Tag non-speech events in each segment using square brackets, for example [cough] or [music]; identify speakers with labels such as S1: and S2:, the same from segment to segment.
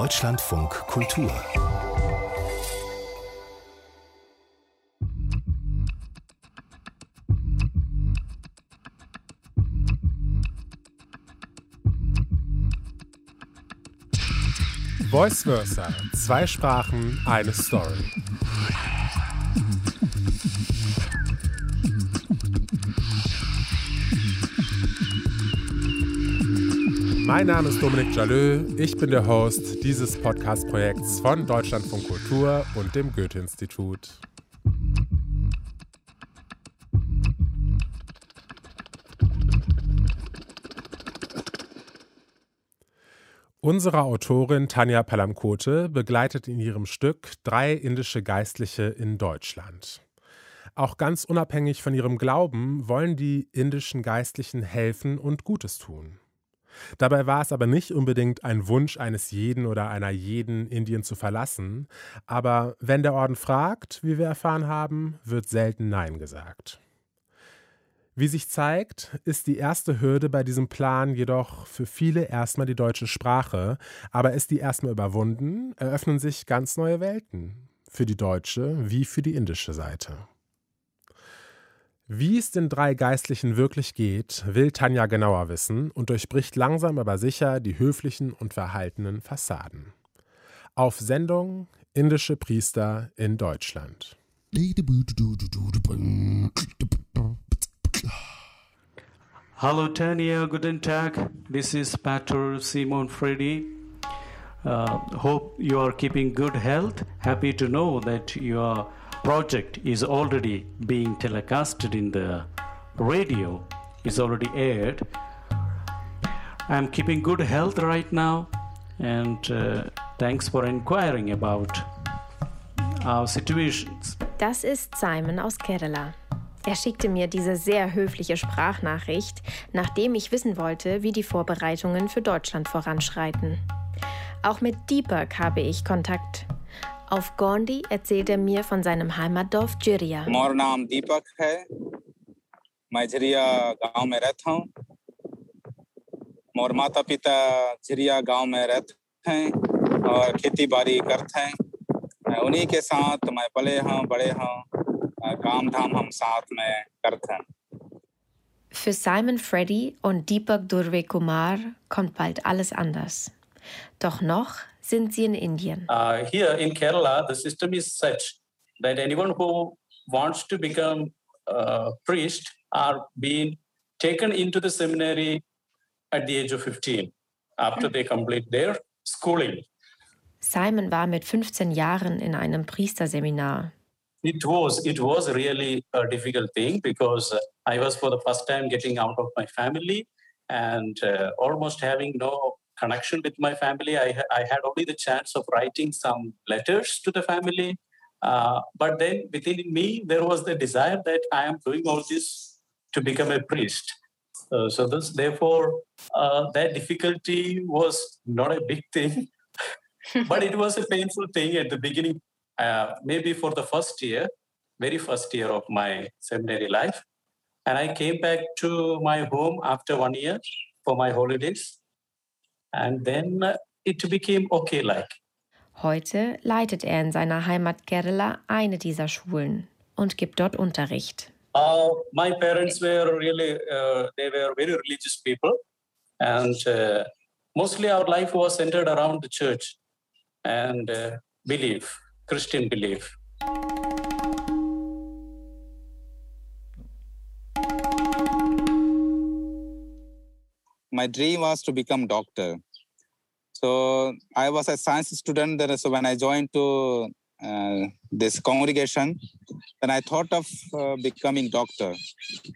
S1: Deutschlandfunk Kultur
S2: Voice Versa. Zwei Sprachen, eine Story. Mein Name ist Dominik Jalö. Ich bin der Host dieses Podcast-Projekts von Deutschlandfunk Kultur und dem Goethe-Institut. Unsere Autorin Tanja Palamkote begleitet in ihrem Stück drei indische Geistliche in Deutschland. Auch ganz unabhängig von ihrem Glauben wollen die indischen Geistlichen helfen und Gutes tun. Dabei war es aber nicht unbedingt ein Wunsch eines jeden oder einer jeden, Indien zu verlassen, aber wenn der Orden fragt, wie wir erfahren haben, wird selten Nein gesagt. Wie sich zeigt, ist die erste Hürde bei diesem Plan jedoch für viele erstmal die deutsche Sprache, aber ist die erstmal überwunden, eröffnen sich ganz neue Welten, für die deutsche wie für die indische Seite. Wie es den drei Geistlichen wirklich geht, will Tanja genauer wissen und durchbricht langsam aber sicher die höflichen und verhaltenen Fassaden. Auf Sendung Indische Priester in Deutschland.
S3: Hallo Tanja, guten Tag. This is Pastor Simon Freddy. Uh, hope you are keeping good health. Happy to know that you are project is already being telecasted in the radio, is already aired. I'm keeping good health right now, and uh, thanks for inquiring about our situations.
S4: Das ist Simon aus Kerala. Er schickte mir diese sehr höfliche Sprachnachricht, nachdem ich wissen wollte, wie die Vorbereitungen für Deutschland voranschreiten. Auch mit Deepak habe ich Kontakt. Auf Gondi erzählt er mir von seinem Heimatdorf Jiria.
S5: मेरा नाम दीपक है मैं झिरिया गांव में रहता हूँ मोर माता पिता झिरिया गांव में रहते हैं और खेती बाड़ी करते हैं उन्हीं के साथ मैं पले हूँ बड़े हूँ काम धाम हम साथ में करते हैं
S4: Für Simon Freddy und Deepak Durve Kumar kommt bald alles anders. Doch noch sind sie in Indien.
S3: Uh, here in Kerala, the system is such that anyone who wants to become a priest are being taken into the seminary at the age of 15 after they complete their schooling.
S4: Simon war mit 15 Jahren in einem Priesterseminar.
S3: It was it was really a difficult thing because I was for the first time getting out of my family and uh, almost having no connection with my family. I, I had only the chance of writing some letters to the family. Uh, but then within me, there was the desire that I am doing all this to become a priest. Uh, so this, therefore, uh, that difficulty was not a big thing, [laughs] but it was a painful thing at the beginning. Uh, maybe for the first year, very first year of my seminary life, and I came back to my home after one year for my holidays. And then it became okay like.
S4: Heute leitet er in seiner Heimat Kerala eine dieser Schulen und gibt dort Unterricht.
S3: Uh, my parents were really, uh, they were very religious people. And uh, mostly our life was centered around the church and uh, belief, Christian belief.
S5: My dream was to become doctor. So I was a science student. So when I joined to uh, this congregation, then I thought of uh, becoming doctor,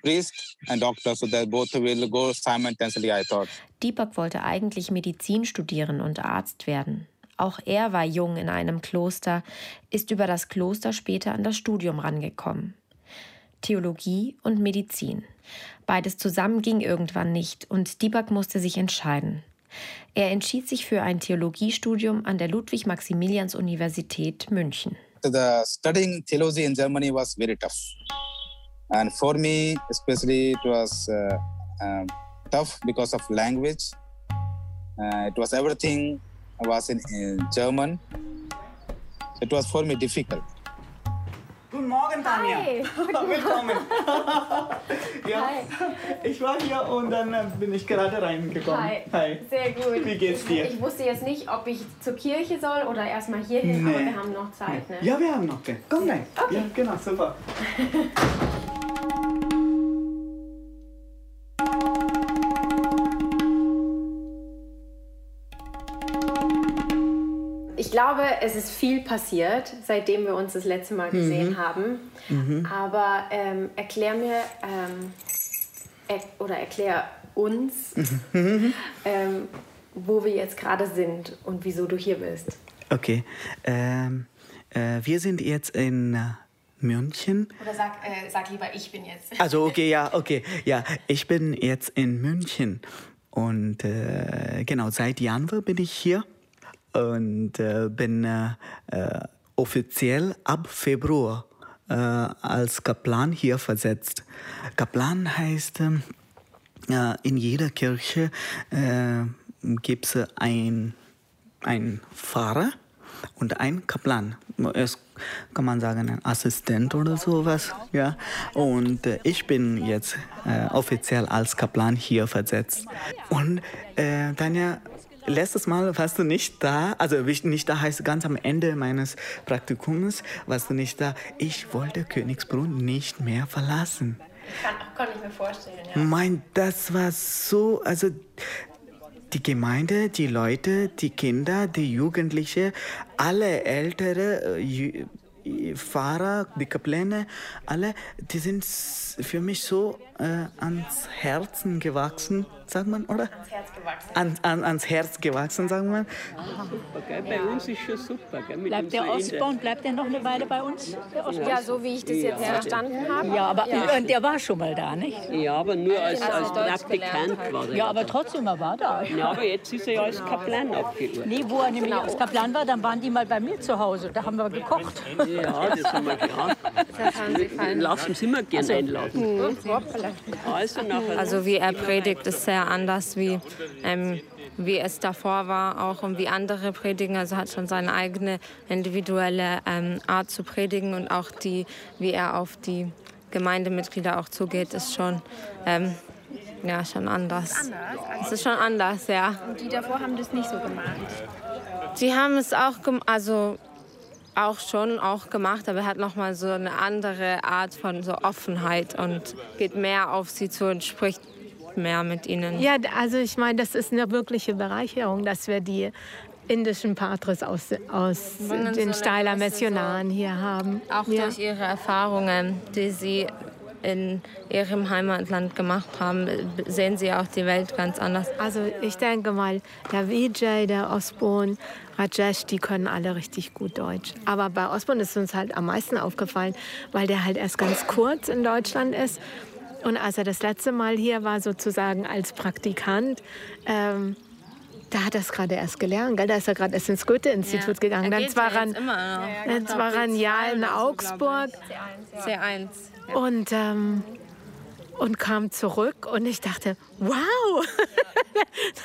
S5: priest and doctor, so that both will go simultaneously. I thought.
S4: Deepak wollte eigentlich Medizin studieren und Arzt werden. Auch er war jung in einem Kloster, ist über das Kloster später an das Studium rangekommen. Theologie und Medizin. Beides zusammen ging irgendwann nicht und Deepak musste sich entscheiden. Er entschied sich für ein Theologiestudium an der Ludwig-Maximilians-Universität München.
S5: The studying theology in Germany was very tough. And for me, especially, it was uh, uh, tough because of language. Uh, it was everything was in, in German. It was for me difficult.
S1: Guten Morgen, Tanja.
S4: Hi. [laughs]
S1: Willkommen. [laughs] ja,
S4: Hi.
S1: ich war hier und dann äh, bin ich gerade reingekommen.
S4: Hi.
S1: Hi.
S4: Sehr gut.
S1: Wie geht's dir?
S4: Ich wusste jetzt nicht, ob ich zur Kirche soll oder erstmal hierhin, aber
S1: Nee.
S4: wir haben noch Zeit. Ne?
S1: Ja, wir haben noch den. Komm rein.
S4: Okay.
S1: Ja, genau, super. [laughs]
S4: glaube, es ist viel passiert, seitdem wir uns das letzte Mal gesehen haben. Aber ähm, erklär mir ähm, er, oder erklär uns, [laughs] ähm, wo wir jetzt gerade sind und wieso du hier bist.
S1: Okay. Ähm, äh, wir sind jetzt in äh, München.
S4: Oder sag, äh, sag lieber, ich bin jetzt.
S1: Also okay, ja, [laughs] okay. Ja, ich bin jetzt in München. Und äh, genau, seit Januar bin ich hier und äh, bin äh, äh, offiziell ab Februar äh, als Kaplan hier versetzt. Kaplan heißt, ähm, äh, in jeder Kirche äh, gibt es ein, ein Pfarrer und ein Kaplan. Es kann man sagen, ein Assistent oder sowas. Ja. Und äh, ich bin jetzt äh, offiziell als Kaplan hier versetzt. Und äh, Tanja, letztes Mal warst du nicht da, also nicht da heißt ganz am Ende meines Praktikums, warst du nicht da. Ich wollte Königsbrunn nicht mehr verlassen.
S4: Kann, kann ich mir vorstellen, ja.
S1: Mein, das war so, also die Gemeinde, die Leute, die Kinder, die Jugendlichen, alle ältere äh, äh, Fahrer, die Kapläne, alle, die sind für mich so äh, ans Herzen gewachsen, sagt man, oder?
S4: Ans Herz gewachsen.
S1: An, an, ans Herz gewachsen, sagen wir.
S6: Gell? Bei uns ist schon super. Gell? Mit
S7: Bleibt der Ostborn, bleibt der noch eine Weile bei uns?
S4: Ja, so wie ich das jetzt verstanden habe.
S7: Ja, aber und der war schon mal da, nicht?
S6: Ja, aber nur als,
S4: Also
S6: als Praktikant war der.
S7: Ja, aber trotzdem, er war da.
S6: ja, aber jetzt ist er ja als Kaplan abgeordnet.
S7: Nee, wo er nämlich als Kaplan war, dann waren die mal bei mir zu Hause. Da haben wir gekocht.
S6: Ja, das haben wir [laughs] gehabt.
S4: Das haben sie fallen.
S6: Lassen Sie immer gern einladen. Also nachher.
S8: Also wie er predigt, ist sehr anders, wie, ähm, wie es davor war auch und wie andere predigen. Also hat schon seine eigene individuelle ähm, Art zu predigen und auch die, wie er auf die Gemeindemitglieder auch zugeht, ist schon, ähm, ja, schon anders. Es ist schon anders, ja.
S4: Und die davor haben das nicht so gemacht.
S8: Die haben es auch, also auch schon auch gemacht, aber er hat noch mal so eine andere Art von so Offenheit und geht mehr auf sie zu und spricht mehr mit ihnen.
S9: Ja, also ich meine, das ist eine wirkliche Bereicherung, dass wir die indischen Patres aus, aus den
S8: so
S9: Steiler Missionaren hier haben.
S8: Auch
S9: ja.
S8: durch ihre Erfahrungen, die sie in ihrem Heimatland gemacht haben, sehen sie auch die Welt ganz anders.
S9: Also ich denke mal, der Vijay, der Osborne, Rajesh, die können alle richtig gut Deutsch. Aber bei Osborne ist uns halt am meisten aufgefallen, weil der halt erst ganz kurz in Deutschland ist. Und als er das letzte Mal hier war, sozusagen als Praktikant, ähm, da hat er es gerade erst gelernt. Gell? Da ist er gerade erst ins Goethe-Institut gegangen. Dann war er,
S8: immer noch.
S9: dann war er ein Jahr in Augsburg
S8: C1.
S9: Und, ähm, und kam zurück. Und ich dachte, wow, [laughs]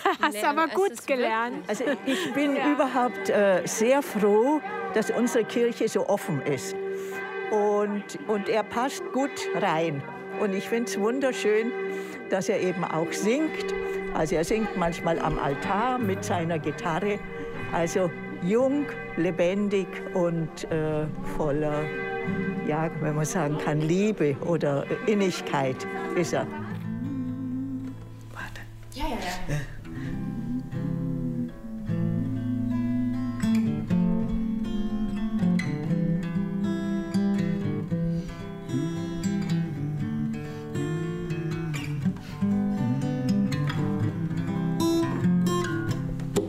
S9: da hast du aber gut gelernt.
S10: Also ich bin überhaupt äh, sehr froh, dass unsere Kirche so offen ist. Und, und er passt gut rein. Und ich finde es wunderschön, dass er eben auch singt. Also er singt manchmal am Altar mit seiner Gitarre. Also jung, lebendig und äh, voller, ja, wenn man sagen kann, Liebe oder Innigkeit ist er.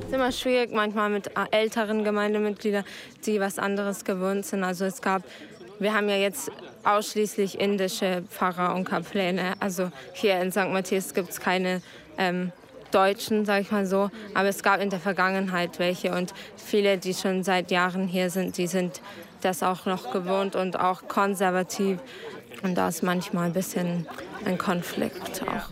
S8: Es ist immer schwierig manchmal mit älteren Gemeindemitgliedern, die was anderes gewohnt sind. Also es gab, wir haben ja jetzt ausschließlich indische Pfarrer und Kapläne. Also hier in St. Matthias gibt es keine ähm, Deutschen, sage ich mal so. Aber es gab in der Vergangenheit welche. Und viele, die schon seit Jahren hier sind, die sind das auch noch gewohnt und auch konservativ. Und da ist manchmal ein bisschen ein Konflikt auch.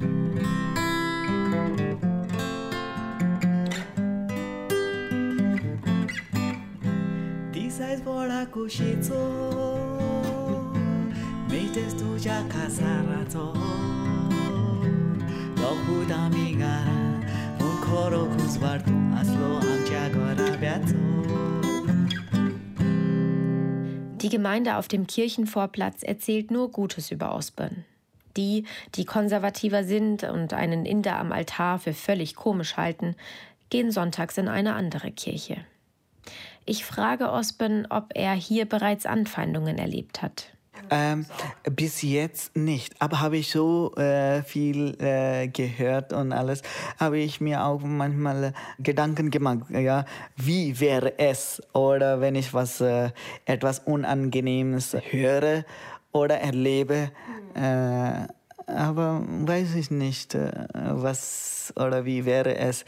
S1: Dizes volaco shizou es tuya casa razón Lohuda migara un coro kuzvartu aslo amchagora
S4: Die Gemeinde auf dem Kirchenvorplatz erzählt nur Gutes über Osborn. Die, die konservativer sind und einen Inder am Altar für völlig komisch halten, gehen sonntags in eine andere Kirche. Ich frage Osben, ob er hier bereits Anfeindungen erlebt hat.
S1: Ähm, bis jetzt nicht, aber habe ich so äh, viel äh, gehört und alles, habe ich mir auch manchmal äh, Gedanken gemacht, ja, wie wäre es oder wenn ich was äh, etwas Unangenehmes höre oder erlebe, äh, aber weiß ich nicht, äh, was oder wie wäre es.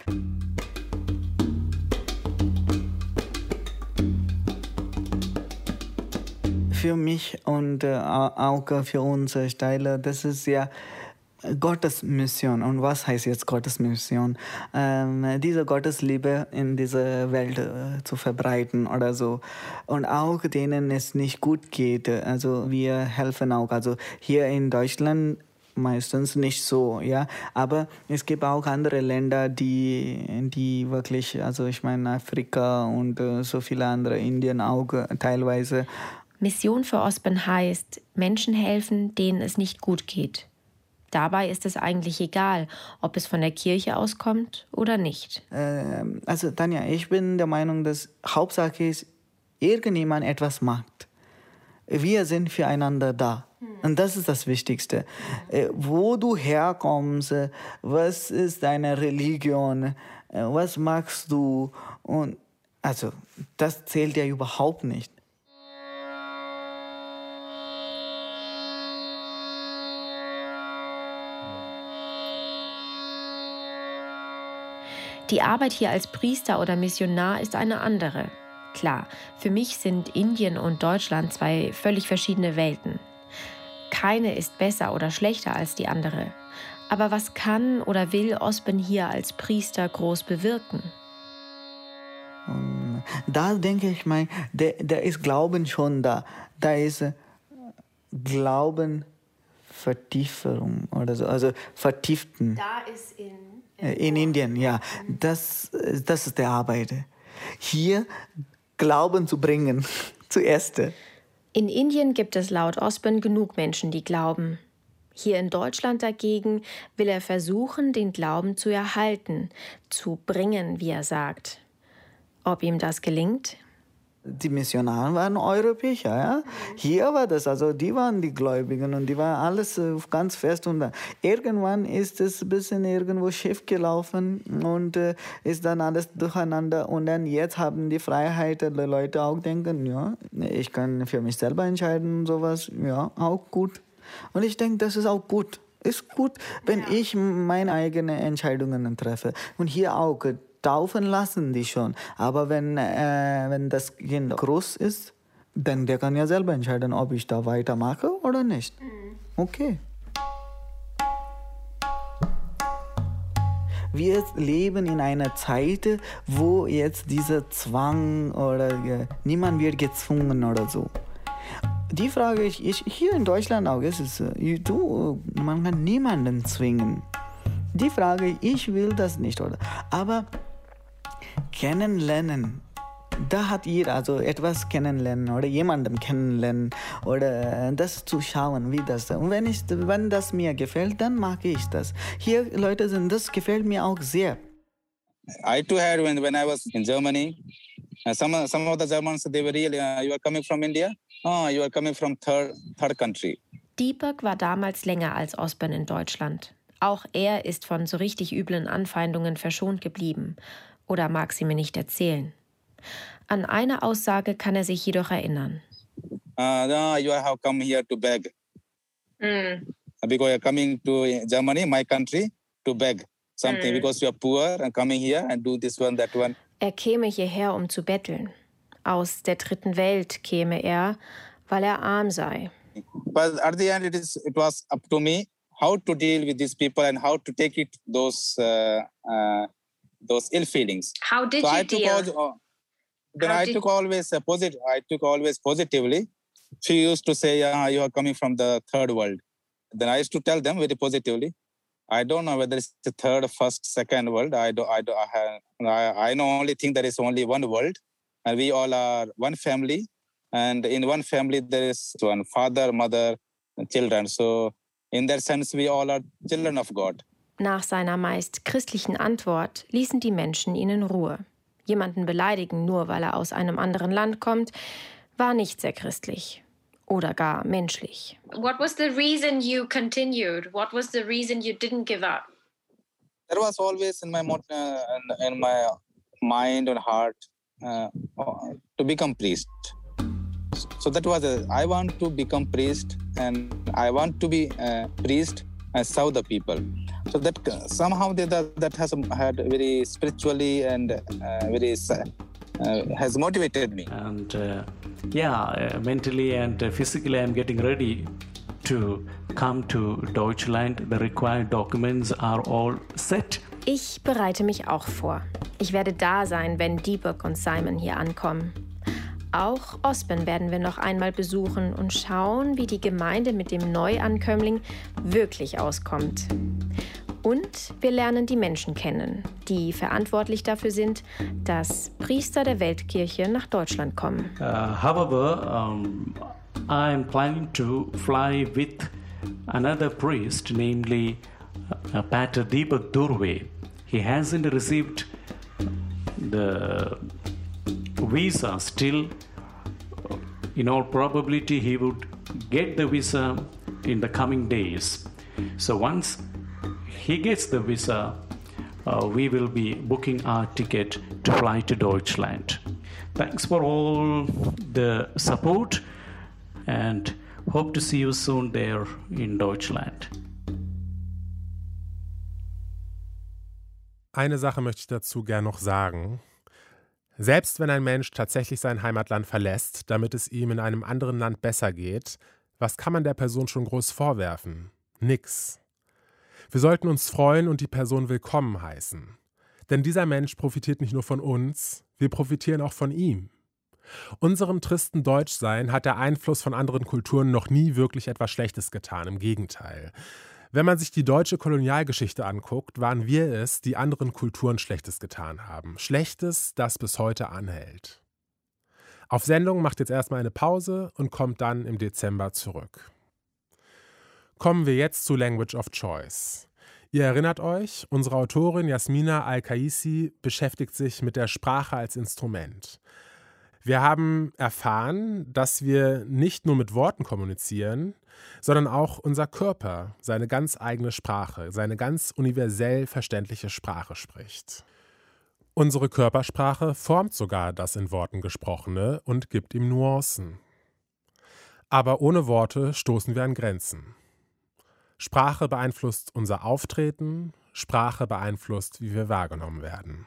S1: Für mich und äh, auch für unsere Steiler, das ist ja Gottes Mission. Und was heißt jetzt Gottes Mission? Ähm, diese Gottesliebe in dieser Welt äh, zu verbreiten oder so. Und auch denen es nicht gut geht. Also wir helfen auch. Also hier in Deutschland meistens nicht so, ja. Aber es gibt auch andere Länder, die, die wirklich, also ich meine Afrika und äh, so viele andere, Indien auch äh, teilweise
S4: Mission für Ospen heißt, Menschen helfen, denen es nicht gut geht. Dabei ist es eigentlich egal, ob es von der Kirche auskommt oder nicht.
S1: Ähm, also Tanja, ich bin der Meinung, dass Hauptsache ist, irgendjemand etwas macht. Wir sind füreinander da. Hm. Und das ist das Wichtigste. Äh, wo du herkommst, was ist deine Religion, äh, was machst du? Und also, das zählt ja überhaupt nicht.
S4: Die Arbeit hier als Priester oder Missionar ist eine andere. Klar, für mich sind Indien und Deutschland zwei völlig verschiedene Welten. Keine ist besser oder schlechter als die andere. Aber was kann oder will Ospen hier als Priester groß bewirken?
S1: Da denke ich mal, da, da ist Glauben schon da. Da ist äh, Glauben Vertiefung oder so, also vertieften.
S4: Da ist in
S1: in Indien, ja. Das, das ist der Arbeit. Hier Glauben zu bringen, [laughs] zuerst.
S4: In Indien gibt es laut Osborne genug Menschen, die glauben. Hier in Deutschland dagegen will er versuchen, den Glauben zu erhalten, zu bringen, wie er sagt. Ob ihm das gelingt,
S1: die Missionare waren Europäer, ja. Hier war das, also die waren die Gläubigen und die waren alles äh, ganz fest und irgendwann ist es ein bisschen irgendwo schief gelaufen und äh, ist dann alles durcheinander und dann jetzt haben die Freiheit, die Leute auch denken, ja, ich kann für mich selber entscheiden und sowas, ja, auch gut. Und ich denke, das ist auch gut. Ist gut, wenn ja. ich meine eigenen Entscheidungen treffe. Und hier auch, taufen lassen die schon. Aber wenn, äh, wenn das Kind groß ist, dann der kann ja selber entscheiden, ob ich da weitermache oder nicht. Mhm. Okay. Wir leben in einer Zeit, wo jetzt dieser Zwang oder äh, niemand wird gezwungen oder so. Die Frage ist, ich, hier in Deutschland auch, ist es, äh, du, man kann niemanden zwingen. Die Frage, ich will das nicht, oder? Aber kennenlernen. Da hat jeder also etwas kennenlernen oder jemandem kennenlernen oder das zu schauen, wie das. Und wenn, ich, wenn das mir gefällt, dann mag ich das. Hier, Leute, sind, das gefällt mir auch sehr.
S5: I too had when, when I was in Germany. Uh, some, some of the Germans, they were really, uh, you are coming from India? Oh, you are coming from third, third country.
S4: Deepak war damals länger als Osborn in Deutschland. Auch er ist von so richtig üblen Anfeindungen verschont geblieben oder mag sie mir nicht erzählen. An eine Aussage kann er sich jedoch erinnern.
S5: Uh, no, you have come here to beg. Mm. Because you're coming to Germany, my country, to beg something mm. because you're poor and coming here and do this one, that one.
S4: Er käme hierher, um zu betteln. Aus der dritten Welt käme er, weil er arm sei.
S5: But at the end, it, is, it was up to me how to deal with these people and how to take it those uh, uh, those ill feelings.
S4: How did so you deal?
S5: uh, then I took always a positive. I took always positively. She used to say, "Yeah, you are coming from the third world." Then I used to tell them very positively. I don't know whether it's the third, first, second world. I do. I do. I, have, I, I know only think there is only one world, and we all are one family. And in one family there is one father, mother, children. So in that sense, we all are children of God.
S4: Nach seiner meist christlichen Antwort ließen die Menschen ihn in Ruhe. Jemanden beleidigen, nur weil er aus einem anderen Land kommt, war nicht sehr christlich oder gar menschlich.
S11: What was the reason you continued? What was the reason you didn't give up?
S5: There was always in my uh, in my mind and heart uh, to become priest. So that was a, I want to become priest and I want to be a priest and serve the people. So that somehow that, that has had very spiritually and uh, very uh, has motivated me.
S3: And uh, yeah, uh, mentally and physically, I'm getting ready to come to Deutschland. The required documents are all set.
S4: Ich bereite mich auch vor. Ich werde da sein, wenn Deepak und Simon hier ankommen. Auch Ospen werden wir noch einmal besuchen und schauen, wie die Gemeinde mit dem Neuankömmling wirklich auskommt. Und wir lernen die Menschen kennen, die verantwortlich dafür sind, dass Priester der Weltkirche nach Deutschland kommen.
S3: Uh, however, um, I'm planning to fly with another priest, namely uh, Pater Deepak Durve. He hasn't received the visa still. In all probability, he would get the visa in the coming days. So once he gets the visa, uh, we will be booking our ticket to fly to Deutschland. Thanks for all the support and hope to see you soon there in Deutschland.
S2: Eine Sache möchte ich dazu gern noch sagen. Selbst wenn ein Mensch tatsächlich sein Heimatland verlässt, damit es ihm in einem anderen Land besser geht, was kann man der Person schon groß vorwerfen? Nix. Wir sollten uns freuen und die Person willkommen heißen. Denn dieser Mensch profitiert nicht nur von uns, wir profitieren auch von ihm. Unserem tristen Deutschsein hat der Einfluss von anderen Kulturen noch nie wirklich etwas Schlechtes getan, im Gegenteil. Wenn man sich die deutsche Kolonialgeschichte anguckt, waren wir es, die anderen Kulturen Schlechtes getan haben. Schlechtes, das bis heute anhält. Auf Sendung macht jetzt erstmal eine Pause und kommt dann im Dezember zurück. Kommen wir jetzt zu Language of Choice. Ihr erinnert euch, unsere Autorin Jasmina Al-Kaisi beschäftigt sich mit der Sprache als Instrument. Wir haben erfahren, dass wir nicht nur mit Worten kommunizieren, sondern auch unser Körper seine ganz eigene Sprache, seine ganz universell verständliche Sprache spricht. Unsere Körpersprache formt sogar das in Worten gesprochene und gibt ihm Nuancen. Aber ohne Worte stoßen wir an Grenzen. Sprache beeinflusst unser Auftreten, Sprache beeinflusst, wie wir wahrgenommen werden.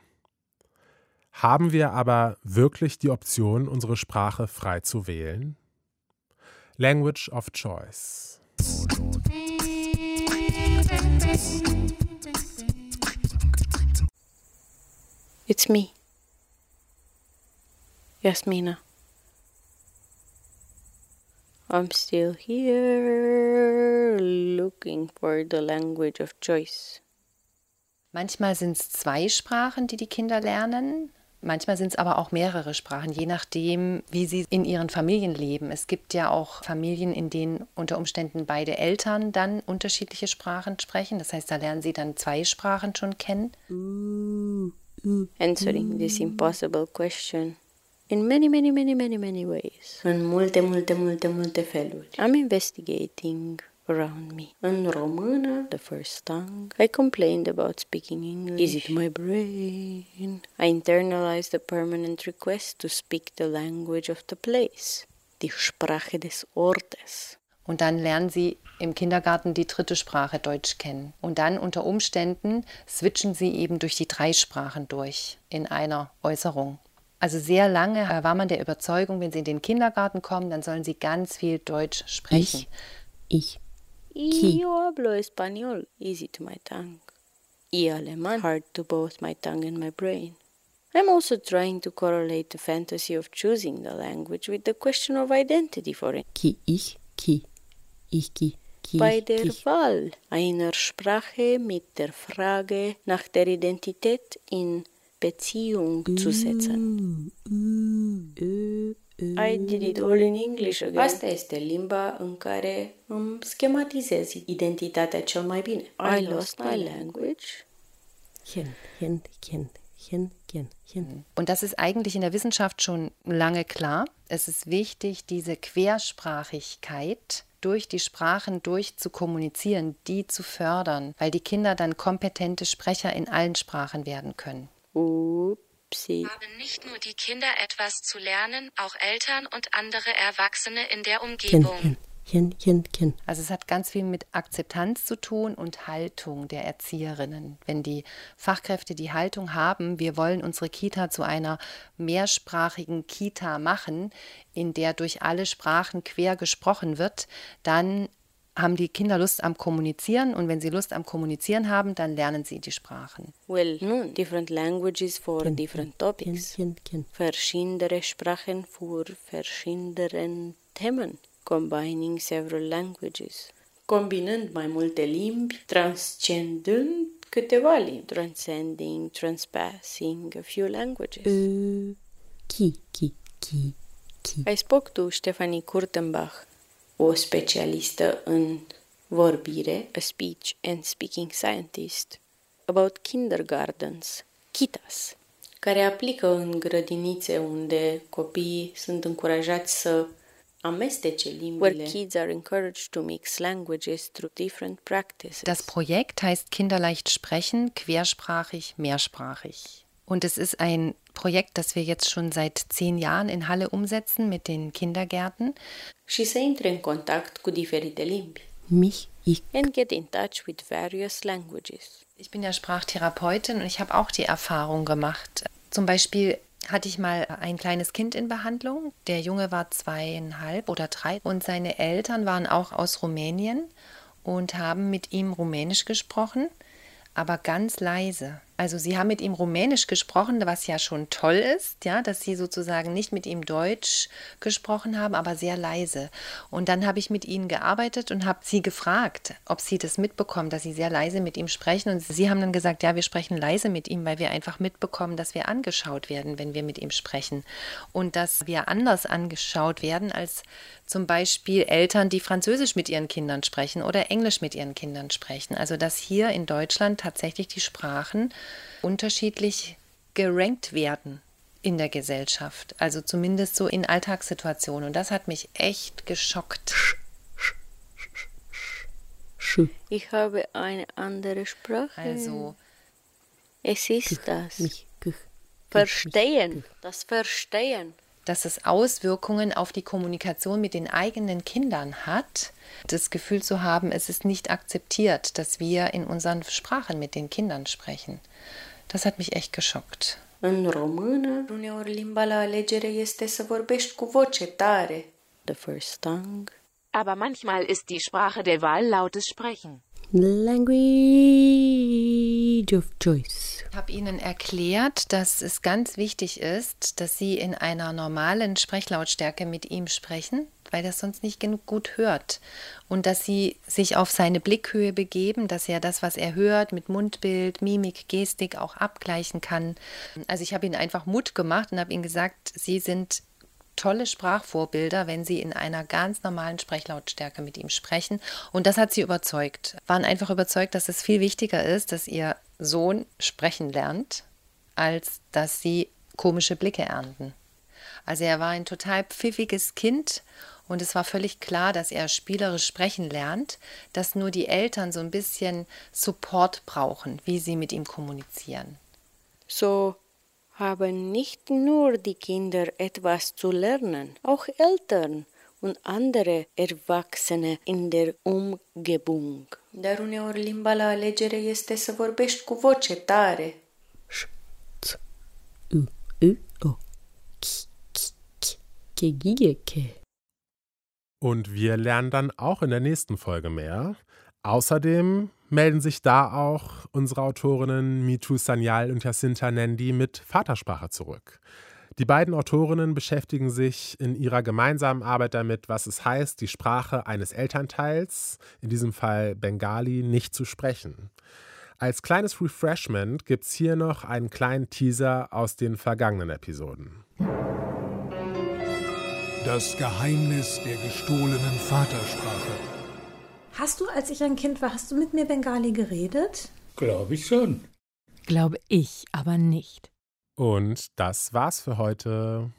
S2: Haben wir aber wirklich die Option, unsere Sprache frei zu wählen? Language of Choice.
S12: It's me, Yasmina. I'm still here looking for the language of choice.
S4: Manchmal sind es zwei Sprachen, die die Kinder lernen. Manchmal sind es aber auch mehrere Sprachen, je nachdem, wie sie in ihren Familien leben. Es gibt ja auch Familien, in denen unter Umständen beide Eltern dann unterschiedliche Sprachen sprechen. Das heißt, da lernen sie dann zwei Sprachen schon kennen.
S12: Answering this impossible question in many, many, many, many, many ways. În multe, multe, multe, multe feluri. I'm investigating around me. În română, the first tongue, I complained about speaking English. Is it my brain? I internalized the permanent request to speak the language of the place, die Sprache des Ortes.
S4: Und dann lernen sie im Kindergarten die dritte Sprache Deutsch kennen. Und dann unter Umständen switchen sie eben durch die drei Sprachen durch in einer Äußerung. Also sehr lange war man der Überzeugung, wenn sie in den Kindergarten kommen, dann sollen sie ganz viel Deutsch sprechen.
S12: Ich. Ich. Yo hablo español, easy to my tongue. Y alemán, hard to both my tongue and my brain. I'm also trying to correlate the fantasy of choosing the language with the question of identity for it.
S13: Ki, ich, ki, ich, ki. Ki,
S12: Bei der
S13: ki.
S12: Wahl einer Sprache mit der Frage nach der Identität in Beziehung zu setzen. I did it all in English again. Asta este limba în care îmi schematizez identitatea cel mai bine. I lost my language.
S13: Chen, chen, chen, chen, chen, chen.
S14: Und das ist eigentlich in der Wissenschaft schon lange klar. Es ist wichtig, diese Quersprachigkeit durch die Sprachen durch zu kommunizieren, die zu fördern, weil die Kinder dann kompetente Sprecher in allen Sprachen werden können.
S12: Upsi.
S15: Haben nicht nur die Kinder etwas zu lernen, auch Eltern und andere Erwachsene in der Umgebung.
S13: chen, chen, chen, chen.
S14: Also es hat ganz viel mit Akzeptanz zu tun und Haltung der Erzieherinnen. Wenn die Fachkräfte die Haltung haben, wir wollen unsere Kita zu einer mehrsprachigen Kita machen, in der durch alle Sprachen quer gesprochen wird, dann haben die Kinder Lust am Kommunizieren und wenn sie Lust am Kommunizieren haben, dann lernen sie die Sprachen.
S12: Well, nun, different languages for different topics.
S13: Chen, chen.
S12: Verschiedene Sprachen für verschiedene Themen. Combining several languages. Combinând mai multe limbi, transcendând câteva limbi. Transcending, transpassing a few languages.
S13: Ki, ki, ki, ki.
S12: I spoke to Stephanie Kurtenbach, o specialistă în vorbire, a speech and speaking scientist, about kindergartens, kitas, care aplică în grădinițe unde copiii sunt încurajați să amestece limbile. Where kids are encouraged to mix languages through different practices.
S14: Das Projekt heißt Kinderleicht sprechen, quersprachig, mehrsprachig. Und es ist ein Projekt, das wir jetzt schon seit zehn Jahren in Halle umsetzen mit den Kindergärten.
S12: și să intre în contact cu diferite limbi.
S13: Mich, ich.
S12: And get in touch with various languages.
S14: Ich bin ja Sprachtherapeutin und ich habe auch die Erfahrung gemacht. Zum Beispiel hatte ich mal ein kleines Kind in Behandlung. Der Junge war zweieinhalb oder drei und seine Eltern waren auch aus Rumänien und haben mit ihm Rumänisch gesprochen, aber ganz leise. Also sie haben mit ihm Rumänisch gesprochen, was ja schon toll ist, ja, dass sie sozusagen nicht mit ihm Deutsch gesprochen haben, aber sehr leise. Und dann habe ich mit ihnen gearbeitet und habe sie gefragt, ob sie das mitbekommen, dass sie sehr leise mit ihm sprechen. Und sie haben dann gesagt, ja, wir sprechen leise mit ihm, weil wir einfach mitbekommen, dass wir angeschaut werden, wenn wir mit ihm sprechen. Und dass wir anders angeschaut werden als zum Beispiel Eltern, die Französisch mit ihren Kindern sprechen oder Englisch mit ihren Kindern sprechen. Also dass hier in Deutschland tatsächlich die Sprachen unterschiedlich gerankt werden in der Gesellschaft. Also zumindest so in Alltagssituationen. Und das hat mich echt geschockt.
S12: Ich habe eine andere Sprache.
S14: Also
S12: es ist das. Verstehen. Das Verstehen.
S14: Dass es Auswirkungen auf die Kommunikation mit den eigenen Kindern hat, das Gefühl zu haben, es ist nicht akzeptiert, dass wir in unseren Sprachen mit den Kindern sprechen. Das hat mich echt geschockt.
S12: În română, uneori limba la alegere este să vorbești cu voce tare. The first tongue.
S16: Aber manchmal ist die Sprache der Wahl lautes Sprechen.
S13: Language of choice.
S14: Ich habe Ihnen erklärt, dass es ganz wichtig ist, dass Sie in einer normalen Sprechlautstärke mit ihm sprechen, weil er sonst nicht genug gut hört. Und dass Sie sich auf seine Blickhöhe begeben, dass er das, was er hört, mit Mundbild, Mimik, Gestik auch abgleichen kann. Also ich habe Ihnen einfach Mut gemacht und habe Ihnen gesagt, Sie sind tolle Sprachvorbilder, wenn sie in einer ganz normalen Sprechlautstärke mit ihm sprechen. Und das hat sie überzeugt. Waren einfach überzeugt, dass es viel wichtiger ist, dass ihr Sohn sprechen lernt, als dass sie komische Blicke ernten. Also er war ein total pfiffiges Kind und es war völlig klar, dass er spielerisch sprechen lernt, dass nur die Eltern so ein bisschen Support brauchen, wie sie mit ihm kommunizieren.
S12: So haben nicht nur die Kinder etwas zu lernen, auch Eltern und andere Erwachsene in der Umgebung. Dar uneori limba la alegere este să vorbești cu voce tare.
S13: U, u, o. Ki, ki, ki, ke, gige, ke.
S2: Und wir lernen dann auch in der nächsten Folge mehr. Außerdem melden sich da auch unsere Autorinnen Mitu Sanyal und Jacinta Nendi mit Vatersprache zurück. Die beiden Autorinnen beschäftigen sich in ihrer gemeinsamen Arbeit damit, was es heißt, die Sprache eines Elternteils, in diesem Fall Bengali, nicht zu sprechen. Als kleines Refreshment gibt es hier noch einen kleinen Teaser aus den vergangenen Episoden.
S17: Das Geheimnis der gestohlenen Vatersprache.
S18: Hast du, als ich ein Kind war, hast du mit mir Bengali geredet?
S17: Glaube ich schon.
S13: Glaube ich aber nicht.
S2: Und das war's für heute.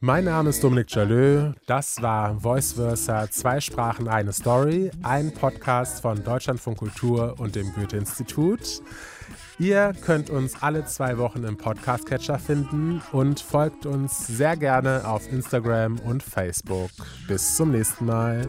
S2: Mein Name ist Dominik Jalö. Das war Voice Versa, zwei Sprachen, eine Story, ein Podcast von Deutschlandfunk Kultur und dem Goethe-Institut. Ihr könnt uns alle zwei Wochen im Podcast-Catcher finden und folgt uns sehr gerne auf Instagram und Facebook. Bis zum nächsten Mal.